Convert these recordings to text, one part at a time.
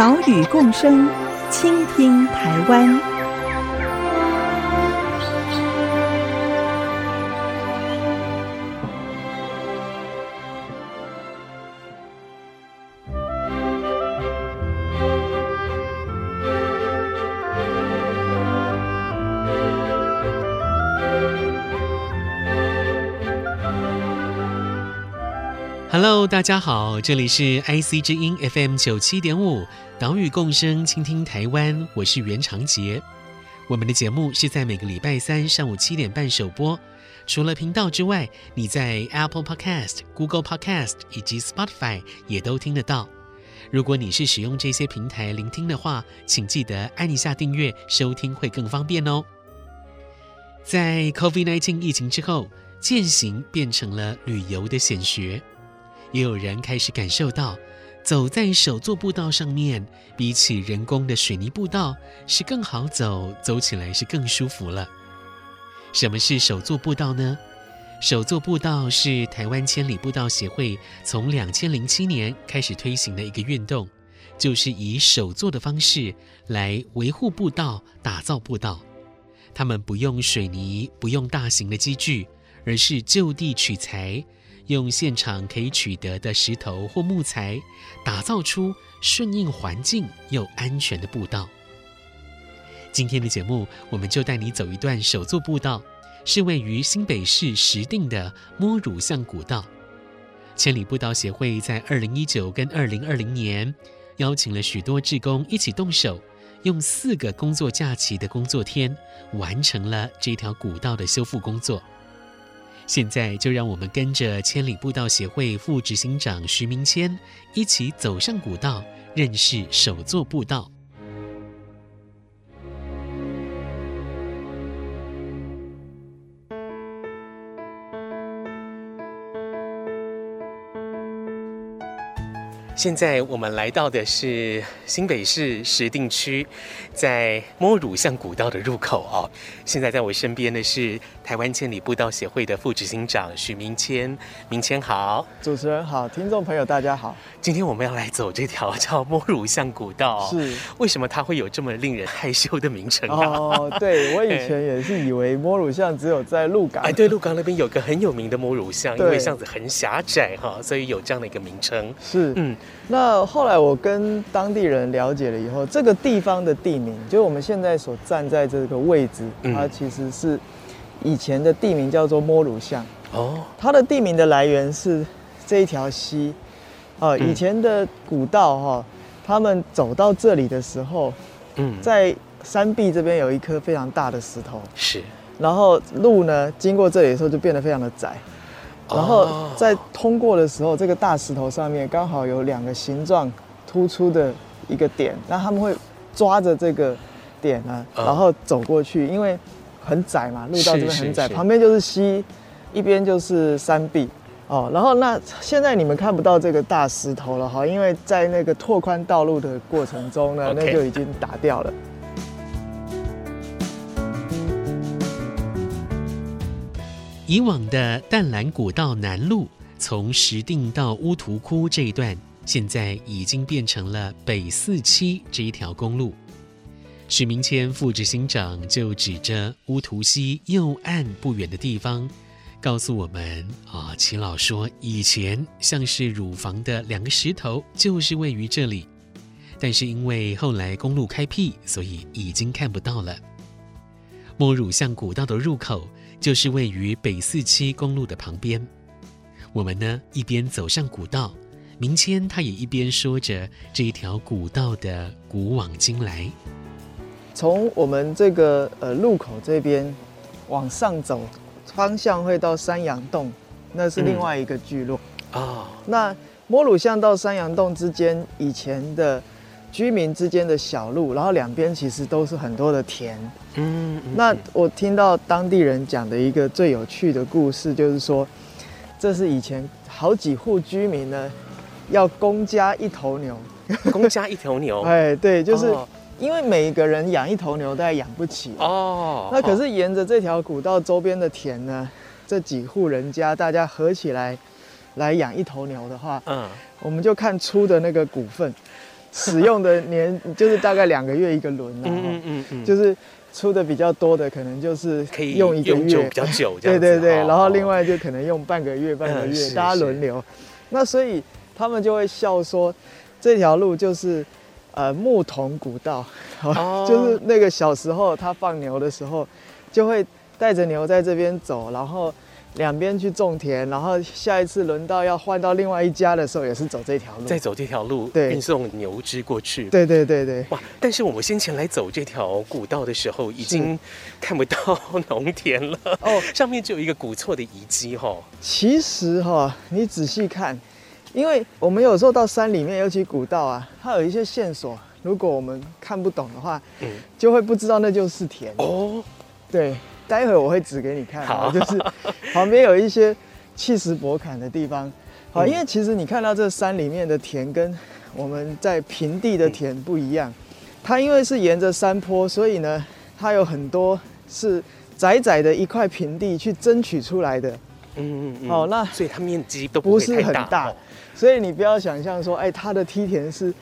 岛屿共生，倾听台湾。大家好，这里是 IC 之音 FM 九七点五，岛屿共生，倾听台湾，我是袁长杰。我们的节目是在每个礼拜三上午七点半首播。除了频道之外，你在 Apple Podcast、Google Podcast 以及 Spotify 也都听得到。如果你是使用这些平台聆听的话，请记得按一下订阅，收听会更方便哦。在 COVID-19 疫情之后，健行变成了旅游的显学。也有人开始感受到，走在手作步道上面，比起人工的水泥步道是更好走，走起来是更舒服了。什么是手作步道呢？手作步道是台湾千里步道协会从两千零七年开始推行的一个运动，就是以手作的方式来维护步道、打造步道。他们不用水泥，不用大型的机具，而是就地取材。用现场可以取得的石头或木材，打造出顺应环境又安全的步道。今天的节目，我们就带你走一段手作步道，是位于新北市石碇的摸乳巷古道。千里步道协会在二零一九跟二零二零年，邀请了许多志工一起动手，用四个工作假期的工作天，完成了这条古道的修复工作。现在就让我们跟着千里步道协会副执行长徐明谦一起走上古道，认识首座步道。现在我们来到的是新北市石碇区，在摸乳巷古道的入口哦。现在在我身边的是台湾千里步道协会的副执行长许明谦，明谦好，主持人好，听众朋友大家好。今天我们要来走这条叫摸乳巷古道，是为什么它会有这么令人害羞的名称啊？哦，对，我以前也是以为摸乳巷只有在鹿港，哎，对，鹿港那边有个很有名的摸乳巷，因为巷子很狭窄哈，所以有这样的一个名称。是，嗯。那后来我跟当地人了解了以后，这个地方的地名，就是我们现在所站在这个位置，它其实是以前的地名叫做摸乳巷。哦，它的地名的来源是这一条溪。啊，以前的古道哈，他们走到这里的时候，嗯，在山壁这边有一颗非常大的石头，是，然后路呢经过这里的时候就变得非常的窄。然后在通过的时候，这个大石头上面刚好有两个形状突出的一个点，那他们会抓着这个点呢，然后走过去，因为很窄嘛，路道这边很窄，旁边就是溪，一边就是山壁哦。然后那现在你们看不到这个大石头了哈，因为在那个拓宽道路的过程中呢，那就已经打掉了。以往的淡蓝古道南路，从石定到乌涂窟这一段，现在已经变成了北四七这一条公路。许明谦副执行长就指着乌涂溪右岸不远的地方，告诉我们：啊，齐老说以前像是乳房的两个石头，就是位于这里，但是因为后来公路开辟，所以已经看不到了。摸乳巷古道的入口。就是位于北四七公路的旁边，我们呢一边走上古道，明谦他也一边说着这一条古道的古往今来。从我们这个呃路口这边往上走，方向会到山羊洞，那是另外一个聚落啊。嗯 oh. 那摸乳巷到山羊洞之间，以前的居民之间的小路，然后两边其实都是很多的田。嗯，嗯那我听到当地人讲的一个最有趣的故事，就是说，这是以前好几户居民呢，要公家一头牛。公家一头牛。哎，对，就是因为每个人养一头牛，大概养不起。哦。那可是沿着这条古道周边的田呢，这几户人家大家合起来来养一头牛的话，嗯，我们就看出的那个股份，使用的年 就是大概两个月一个轮，嗯嗯嗯嗯，就是出的比较多的，可能就是可以用一个月。比较久，对对对，然后另外就可能用半个月半个月，大家轮流。那所以他们就会笑说，这条路就是呃牧童古道，就是那个小时候他放牛的时候，就会带着牛在这边走，然后。两边去种田，然后下一次轮到要换到另外一家的时候，也是走这条路，再走这条路，对，运送牛只过去。对对对对。哇！但是我们先前来走这条古道的时候，已经看不到农田了哦，上面就有一个古厝的遗迹哈。其实哈，你仔细看，因为我们有时候到山里面，尤其古道啊，它有一些线索，如果我们看不懂的话，嗯，就会不知道那就是田哦。对。待会我会指给你看，好，就是旁边有一些气势博坎的地方，好，因为其实你看到这山里面的田跟我们在平地的田不一样，它因为是沿着山坡，所以呢，它有很多是窄窄的一块平地去争取出来的，嗯嗯嗯，好，那所以它面积都不是很大，所以你不要想象说，哎，它的梯田是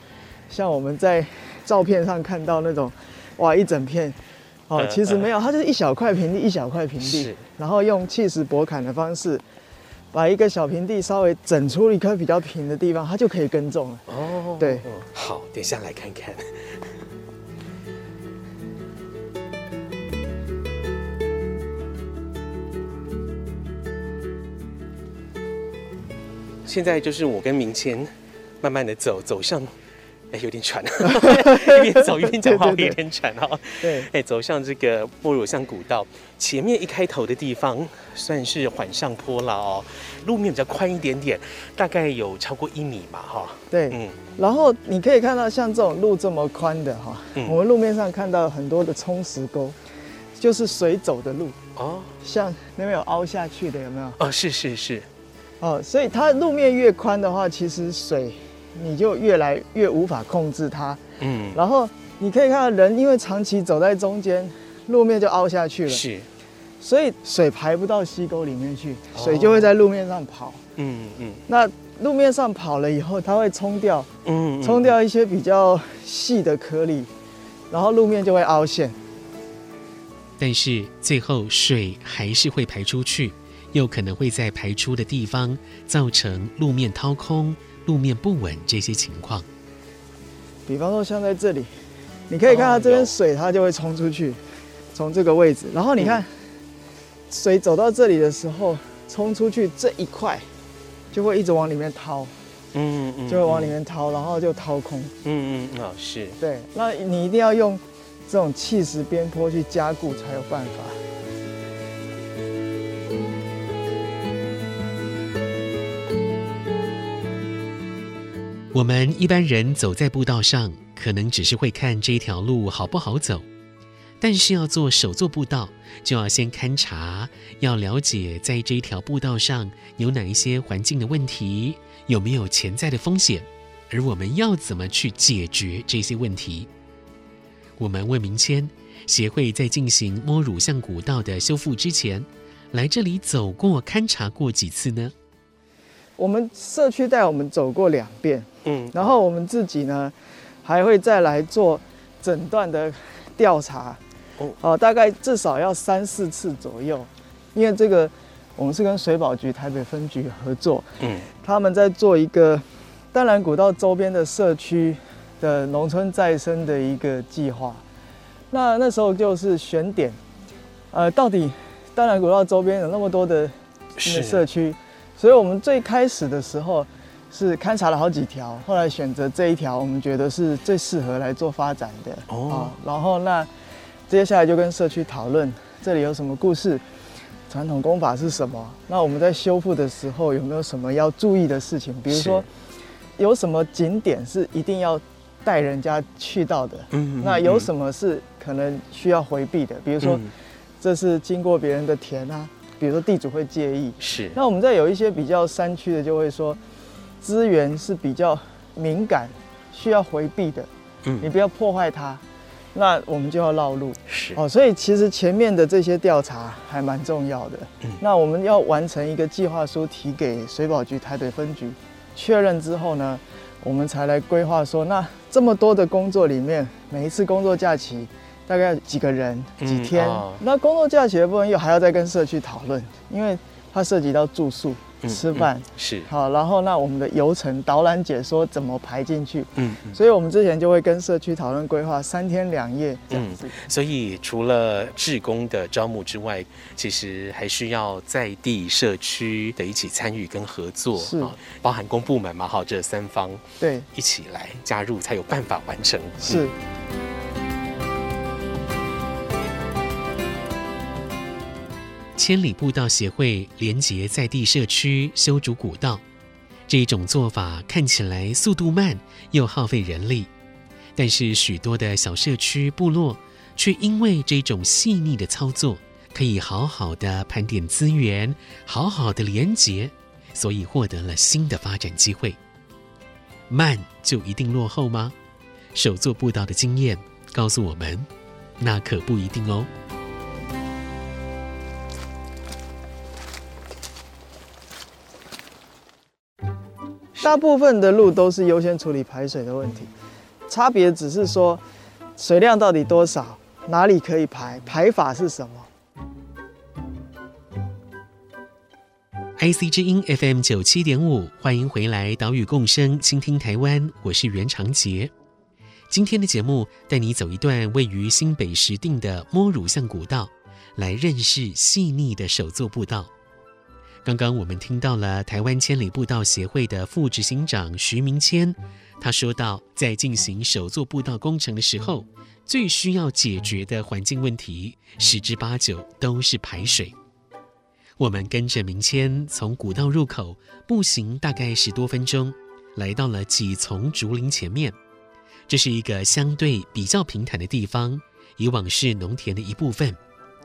像我们在照片上看到那种，哇，一整片。哦，其实没有，它就是一小块平地，一小块平地，然后用砌石薄砍的方式，把一个小平地稍微整出一块比较平的地方，它就可以耕种了。哦，对，好，等下来看看。现在就是我跟明谦慢慢的走，走上。哎，有点喘，一边走一边讲话，有点喘哈。对，哎，走向这个莫乳巷古道，前面一开头的地方算是缓上坡了哦，路面比较宽一点点，大概有超过一米嘛哈。对，嗯，然后你可以看到像这种路这么宽的哈，我们路面上看到很多的冲石沟，就是水走的路哦，像那边有凹下去的有没有？哦，是是是，哦，所以它路面越宽的话，其实水。你就越来越无法控制它，嗯，然后你可以看到人因为长期走在中间，路面就凹下去了，是，所以水排不到溪沟里面去，水就会在路面上跑，嗯嗯，那路面上跑了以后，它会冲掉，嗯，冲掉一些比较细的颗粒，然后路面就会凹陷，但是最后水还是会排出去，又可能会在排出的地方造成路面掏空。路面不稳这些情况，比方说像在这里，你可以看到这边水它就会冲出去，从这个位置，然后你看水走到这里的时候，冲出去这一块就会一直往里面掏，嗯嗯，就会往里面掏，然后就掏空，嗯嗯啊是，对，那你一定要用这种气石边坡去加固才有办法。我们一般人走在步道上，可能只是会看这条路好不好走，但是要做手作步道，就要先勘察，要了解在这条步道上有哪一些环境的问题，有没有潜在的风险，而我们要怎么去解决这些问题。我们魏明谦协会在进行摸乳巷古道的修复之前，来这里走过勘察过几次呢？我们社区带我们走过两遍。嗯，然后我们自己呢，还会再来做诊断的调查，哦，哦，大概至少要三四次左右，因为这个我们是跟水保局台北分局合作，嗯，他们在做一个淡蓝古道周边的社区的农村再生的一个计划，那那时候就是选点，呃，到底淡蓝古道周边有那么多的社区，所以我们最开始的时候。是勘察了好几条，后来选择这一条，我们觉得是最适合来做发展的哦。然后那接下来就跟社区讨论，这里有什么故事，传统工法是什么？那我们在修复的时候有没有什么要注意的事情？比如说有什么景点是一定要带人家去到的。嗯，那有什么是可能需要回避的？比如说，这是经过别人的田啊，比如说地主会介意。是。那我们在有一些比较山区的，就会说资源是比较敏感，需要回避的。嗯，你不要破坏它。那我们就要绕路，是哦，所以其实前面的这些调查还蛮重要的。嗯，那我们要完成一个计划书，提给水保局台北分局确认之后呢，我们才来规划说，那这么多的工作里面，每一次工作假期大概几个人、几天？嗯哦、那工作假期的部分又还要再跟社区讨论，因为它涉及到住宿。吃饭、是好，然后那我们的游程导览解说怎么排进去？嗯，所以我们之前就会跟社区讨论规划三天两夜这样子。嗯，所以除了志工的招募之外，其实还需要在地社区的一起参与跟合作，是包含公部门嘛，哈，这三方对一起来加入才有办法完成。是。千里步道协会连结在地社区修筑古道，这一种做法看起来速度慢又耗费人力，但是许多的小社区部落却因为这种细腻的操作，可以好好的盘点资源，好好的连结，所以获得了新的发展机会。慢就一定落后吗？手作步道的经验告诉我们，那可不一定哦。大部分的路都是优先处理排水的问题，差别只是说水量到底多少，哪里可以排，排法是什么。IC 之音 FM 九七点五，欢迎回来，岛屿共生，倾听台湾，我是袁长杰。今天的节目带你走一段位于新北石碇的摸乳巷古道，来认识细腻的手作步道。刚刚我们听到了台湾千里步道协会的副执行长徐明谦，他说到，在进行首座步道工程的时候，最需要解决的环境问题，十之八九都是排水。我们跟着明谦从古道入口步行大概十多分钟，来到了几丛竹林前面。这是一个相对比较平坦的地方，以往是农田的一部分，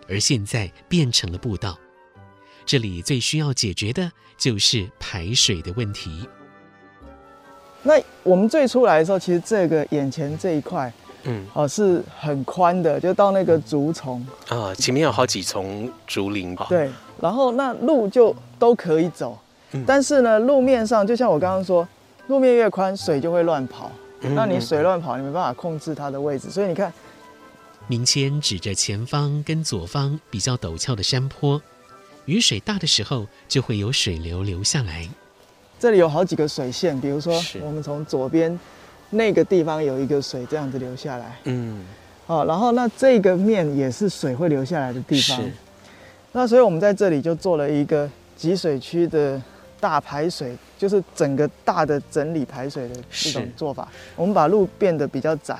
而现在变成了步道。这里最需要解决的就是排水的问题。那我们最初来的时候，其实这个眼前这一块，嗯，哦，是很宽的，就到那个竹丛啊，前面有好几丛竹林。对，然后那路就都可以走，嗯，但是呢，路面上就像我刚刚说，路面越宽，水就会乱跑。嗯，那你水乱跑，你没办法控制它的位置，所以你看，明谦指着前方跟左方比较陡峭的山坡。雨水大的时候，就会有水流流下来。这里有好几个水线，比如说我们从左边那个地方有一个水这样子流下来。嗯，好，然后那这个面也是水会流下来的地方。是。那所以我们在这里就做了一个集水区的大排水，就是整个大的整理排水的这种做法。我们把路变得比较窄，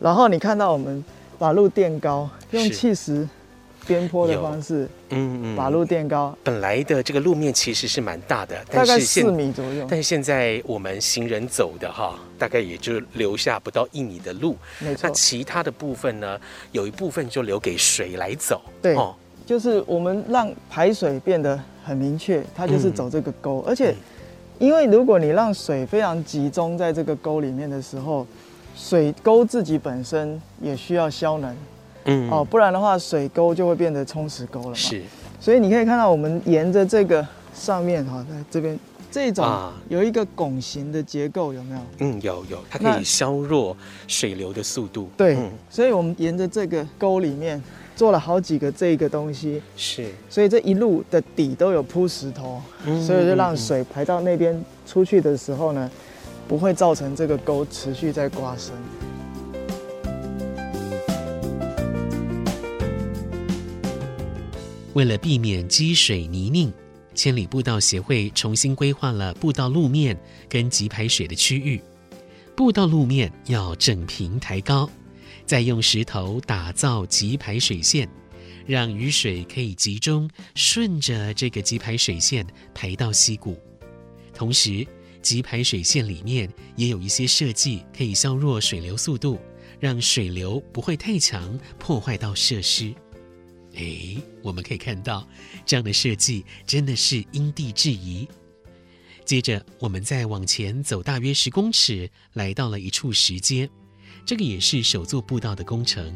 然后你看到我们把路垫高，用气石。边坡的方式，嗯嗯，把路垫高。本来的这个路面其实是蛮大的，大概四米左右。但是现在我们行人走的哈，大概也就留下不到一米的路。没错。那其他的部分呢，有一部分就留给水来走。对，哦，就是我们让排水变得很明确，它就是走这个沟。嗯，而且，因为如果你让水非常集中在这个沟里面的时候，水沟自己本身也需要消能。嗯哦，不然的话，水沟就会变得冲石沟了嘛。是，所以你可以看到，我们沿着这个上面哈，在这边这种有一个拱形的结构，有没有？嗯，有有，它可以削弱水流的速度。对，嗯、所以我们沿着这个沟里面做了好几个这个东西。是，所以这一路的底都有铺石头，嗯、所以就让水排到那边出去的时候呢，不会造成这个沟持续在刮深。为了避免积水泥泞，千里步道协会重新规划了步道路面跟集排水的区域。步道路面要整平抬高，再用石头打造集排水线，让雨水可以集中顺着这个集排水线排到溪谷。同时，急排水线里面也有一些设计可以削弱水流速度，让水流不会太强，破坏到设施。哎，我们可以看到这样的设计真的是因地制宜。接着，我们再往前走大约十公尺，来到了一处石阶，这个也是手作步道的工程。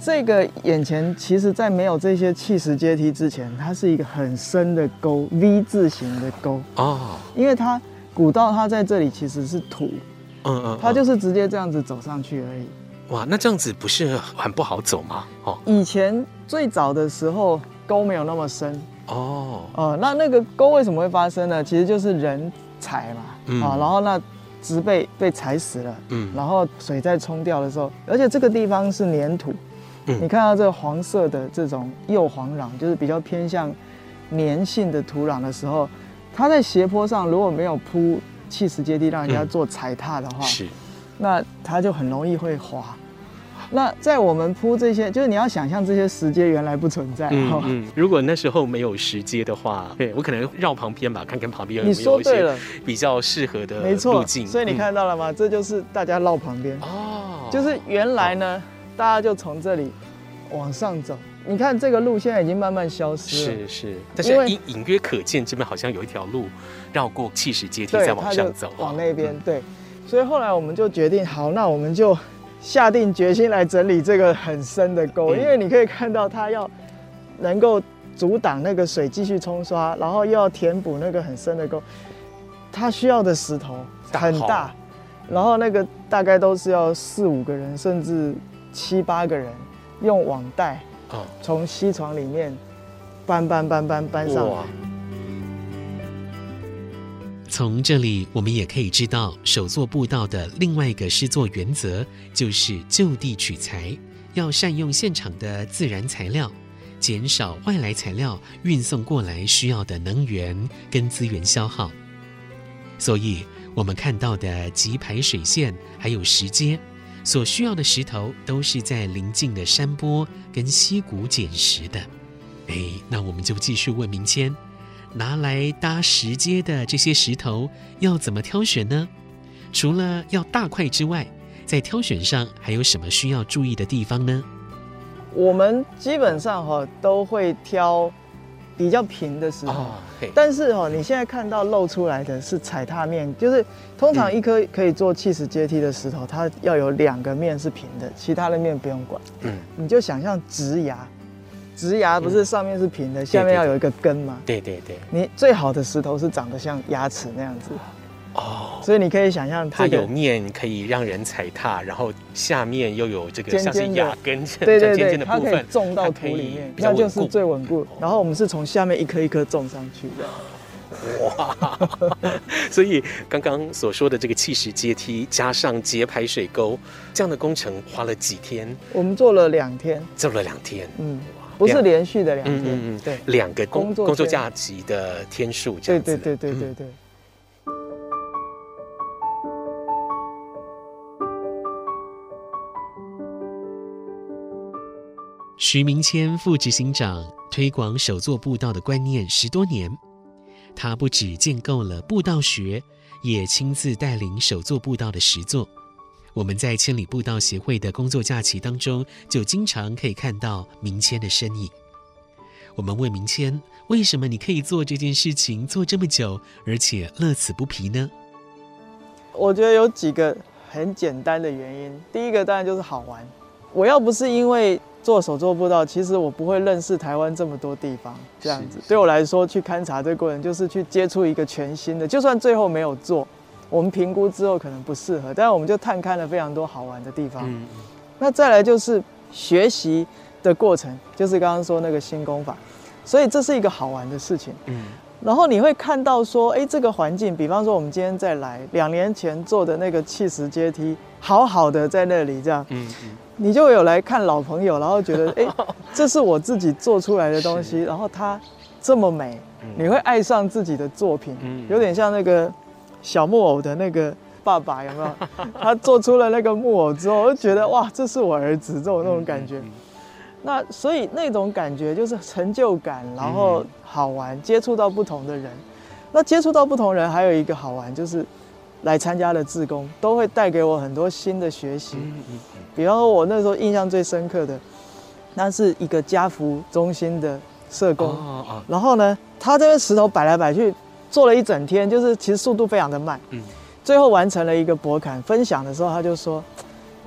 这个眼前，其实，在没有这些砌石阶梯之前，它是一个很深的沟，V 字形的沟哦。因为它古道，它在这里其实是土，嗯嗯，它就是直接这样子走上去而已。哇，那这样子不是很不好走吗？哦，以前最早的时候，沟没有那么深。哦。哦，那那个沟为什么会发生呢？其实就是人踩嘛，啊、嗯，然后那植被被踩死了，嗯，然后水在冲掉的时候，而且这个地方是粘土。嗯、你看到这个黄色的这种幼黄壤，就是比较偏向粘性的土壤的时候，它在斜坡上如果没有铺砌石阶梯，让人家做踩踏的话，嗯、是，那它就很容易会滑。那在我们铺这些，就是你要想象这些石阶原来不存在。嗯嗯。如果那时候没有石阶的话，对我可能绕旁边吧，看看旁边有没有一些比较适合的路径。没错。所以你看到了吗？嗯、这就是大家绕旁边。哦。就是原来呢。哦大家就从这里往上走，你看这个路现在已经慢慢消失了。是是，但是隐隐约可见这边好像有一条路绕过气石阶梯再往上走，往那边。对，所以后来我们就决定，好，那我们就下定决心来整理这个很深的沟，因为你可以看到它要能够阻挡那个水继续冲刷，然后又要填补那个很深的沟，它需要的石头很大，然后那个大概都是要四五个人，甚至。七八个人用网袋从溪床里面搬搬搬搬搬上来。从这里我们也可以知道，手作步道的另外一个施作原则就是就地取材，要善用现场的自然材料，减少外来材料运送过来需要的能源跟资源消耗。所以，我们看到的集排水线还有石阶。所需要的石头都是在邻近的山坡跟溪谷捡拾的。哎，那我们就继续问明谦，拿来搭石阶的这些石头要怎么挑选呢？除了要大块之外，在挑选上还有什么需要注意的地方呢？我们基本上哈都会挑比较平的石头。哦但是哈，你现在看到露出来的是踩踏面，就是通常一颗可以做砌石阶梯的石头，它要有两个面是平的，其他的面不用管。嗯，你就想象直牙，植牙不是上面是平的，嗯、下面要有一个根吗？对对对。你最好的石头是长得像牙齿那样子。哦。所以你可以想象、这个，它有面可以让人踩踏，然后下面又有这个像是牙根对对对，尖尖的部分，它可以种到土里面，那就是最稳固。然后我们是从下面一颗一颗种上去的。哇！所以刚刚所说的这个砌石阶梯加上节排水沟这样的工程花了几天？我们做了两天，做了两天。嗯，不是连续的两天。嗯嗯对，两个工作工作假期的天数这样子。对对对对对对。徐明谦副执行长推广手作步道的观念十多年，他不止建构了步道学，也亲自带领手作步道的实作。我们在千里步道协会的工作假期当中，就经常可以看到明谦的身影。我们问明谦，为什么你可以做这件事情做这么久，而且乐此不疲呢？我觉得有几个很简单的原因。第一个当然就是好玩。我要不是因为做手作步道，其实我不会认识台湾这么多地方。这样子对我来说，去勘察这个过程就是去接触一个全新的。就算最后没有做，我们评估之后可能不适合，但是我们就探勘了非常多好玩的地方。嗯。那再来就是学习的过程，就是刚刚说那个新功法，所以这是一个好玩的事情。嗯。然后你会看到说，哎，这个环境，比方说我们今天再来，两年前做的那个砌石阶梯，好好的在那里这样。嗯嗯。你就有来看老朋友，然后觉得哎，这是我自己做出来的东西，然后它这么美，你会爱上自己的作品，有点像那个小木偶的那个爸爸，有没有？他做出了那个木偶之后，我就觉得哇，这是我儿子，这种那种感觉。那所以那种感觉就是成就感，然后好玩，接触到不同的人，那接触到不同人，还有一个好玩就是，来参加的志工都会带给我很多新的学习。比方说，我那时候印象最深刻的，那是一个家福中心的社工。然后呢，他这边石头摆来摆去，做了一整天，就是其实速度非常的慢。嗯最后完成了一个博坎，分享的时候他就说：“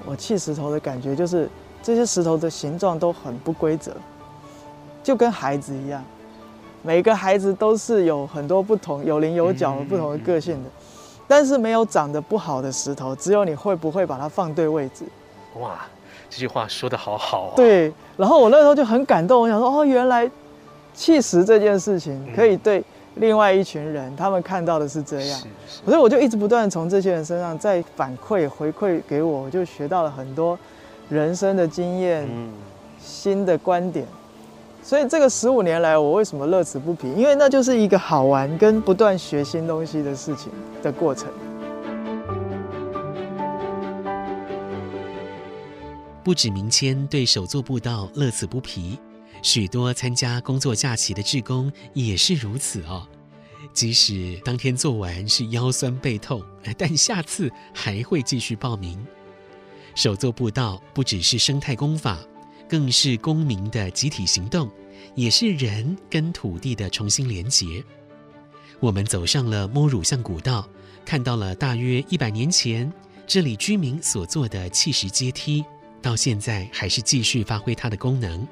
我砌石头的感觉就是这些石头的形状都很不规则，就跟孩子一样。”每个孩子都是有很多不同、有棱有角的不同的个性的，但是没有长得不好的石头，只有你会不会把它放对位置。哇，这句话说的好好啊！对，然后我那时候就很感动，我想说，哦，原来砌石这件事情可以对另外一群人，他们看到的是这样，所以我就一直不断从这些人身上再反馈回馈给我，我就学到了很多人生的经验、新的观点。所以这个十五年来，我为什么乐此不疲？因为那就是一个好玩跟不断学新东西的事情的过程。不止明谦对手作步道乐此不疲，许多参加工作假期的志工也是如此哦。即使当天做完是腰酸背痛，但下次还会继续报名。手作步道不只是生态工法。更是公民的集体行动，也是人跟土地的重新连结。我们走上了摸乳巷古道，看到了大约一百年前这里居民所做的砌石阶梯，到现在还是继续发挥它的功能。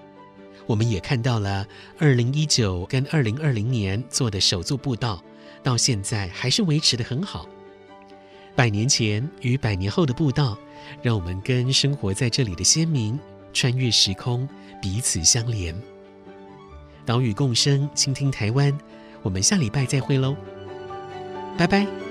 我们也看到了二零一九跟二零二零年做的手作步道，到现在还是维持得很好。百年前与百年后的步道，让我们跟生活在这里的先民。穿越时空，彼此相连。岛屿共生，倾听台湾。我们下礼拜再会喽，拜拜。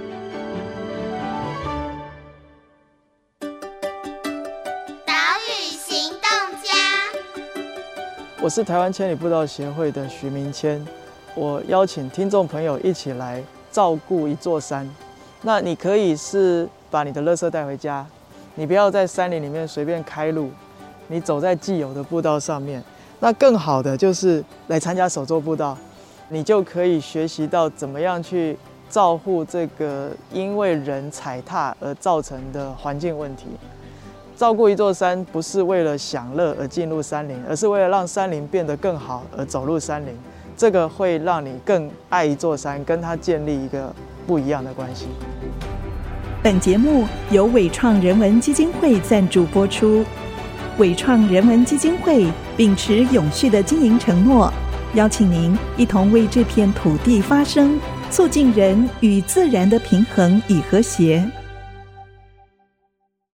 我是台湾千里步道协会的徐明谦。我邀请听众朋友一起来照顾一座山。那你可以是把你的垃圾带回家，你不要在山林里面随便开路。你走在既有的步道上面，那更好的就是来参加手作步道，你就可以学习到怎么样去照护这个因为人踩踏而造成的环境问题。照顾一座山不是为了享乐而进入山林，而是为了让山林变得更好而走入山林。这个会让你更爱一座山，跟它建立一个不一样的关系。本节目由伟创人文基金会赞助播出。伟创人文基金会秉持永续的经营承诺，邀请您一同为这片土地发声，促进人与自然的平衡与和谐。